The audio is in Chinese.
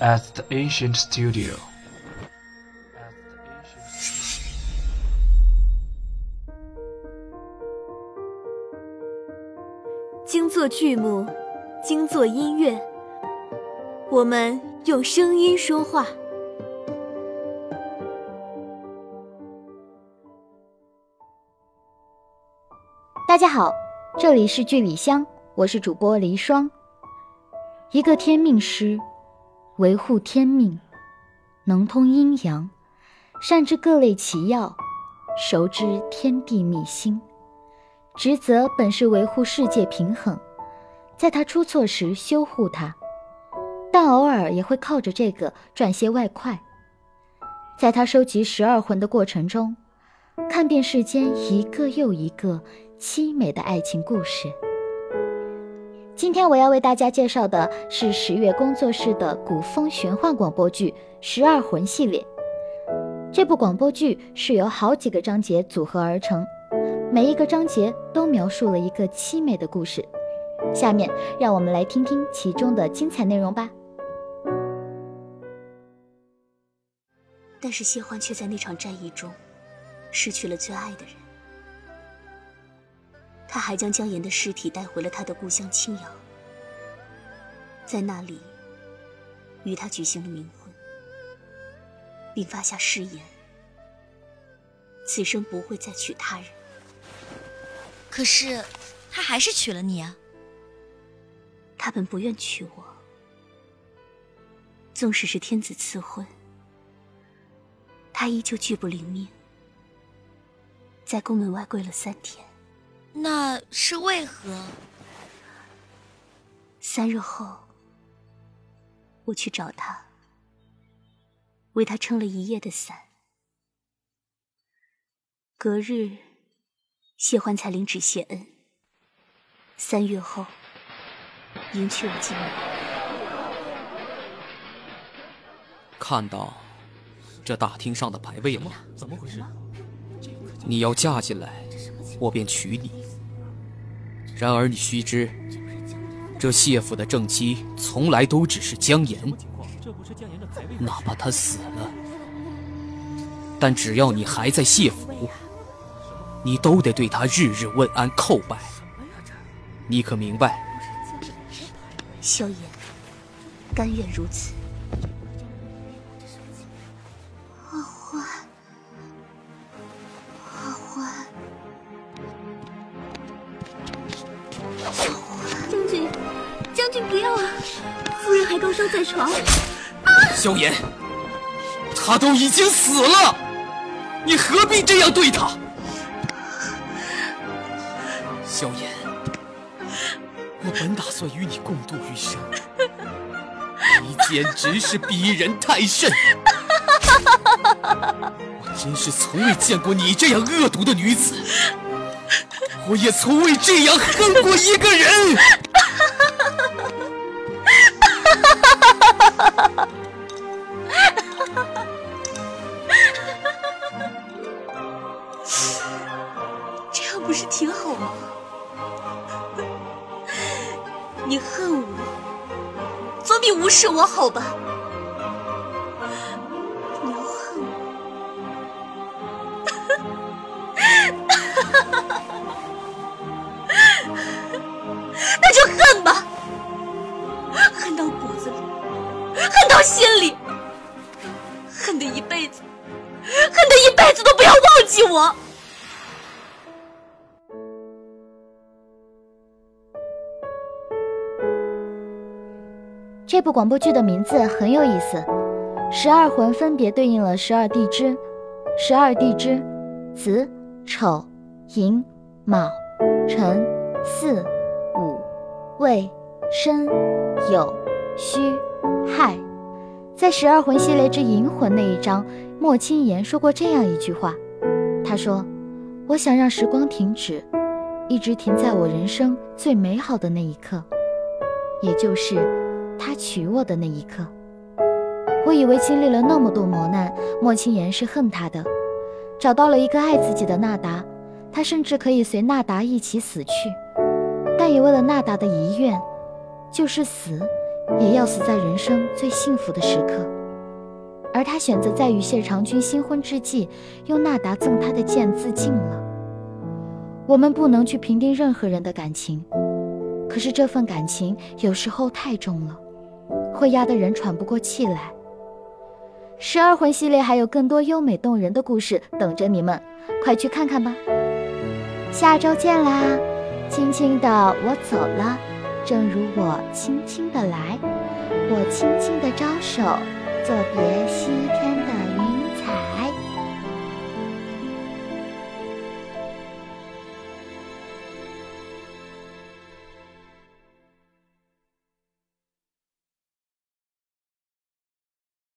at the ancient studio. 精作剧目，精作音乐，我们用声音说话。大家好，这里是剧里香，我是主播黎霜。一个天命师，维护天命，能通阴阳，善知各类奇药，熟知天地秘辛。职责本是维护世界平衡，在他出错时修护他，但偶尔也会靠着这个赚些外快。在他收集十二魂的过程中，看遍世间一个又一个凄美的爱情故事。今天我要为大家介绍的是十月工作室的古风玄幻广播剧《十二魂》系列。这部广播剧是由好几个章节组合而成。每一个章节都描述了一个凄美的故事，下面让我们来听听其中的精彩内容吧。但是谢欢却在那场战役中失去了最爱的人，他还将江岩的尸体带回了他的故乡青阳，在那里与他举行了冥婚，并发下誓言，此生不会再娶他人。可是，他还是娶了你啊！他本不愿娶我，纵使是天子赐婚，他依旧拒不领命，在宫门外跪了三天。那是为何？三日后，我去找他，为他撑了一夜的伞。隔日。谢欢才领旨谢恩。三月后，迎娶我进门。看到这大厅上的牌位了吗？怎么回事？你要嫁进来，我便娶你。然而你须知，这谢府的正妻从来都只是江岩。哪怕他死了，但只要你还在谢府。你都得对他日日问安叩拜，你可明白？萧炎，甘愿如此。将军，将军不要啊！夫人还高烧在床。萧炎，他都已经死了，你何必这样对他？萧炎，我本打算与你共度余生，你简直是逼人太甚！我真是从未见过你这样恶毒的女子，我也从未这样恨过一个人。这样不是挺好吗？你恨我，总比无视我好吧？恨吧，恨到骨子里，恨到心里，恨的一辈子，恨的一辈子都不要忘记我。这部广播剧的名字很有意思，十二魂分别对应了十二地支，十二地支：子、丑、寅、卯、辰、巳、午、未、申、酉、戌、亥。在十二魂系列之银魂那一章，莫清言说过这样一句话，他说：“我想让时光停止，一直停在我人生最美好的那一刻，也就是。”他娶我的那一刻，我以为经历了那么多磨难，莫清言是恨他的，找到了一个爱自己的纳达，他甚至可以随纳达一起死去，但也为了纳达的遗愿，就是死也要死在人生最幸福的时刻。而他选择在与谢长君新婚之际，用纳达赠他的剑自尽了。我们不能去评定任何人的感情，可是这份感情有时候太重了，会压得人喘不过气来。十二魂系列还有更多优美动人的故事等着你们，快去看看吧！下周见啦！轻的我走了，正如我轻轻的来，我轻轻的招手。作别西天的。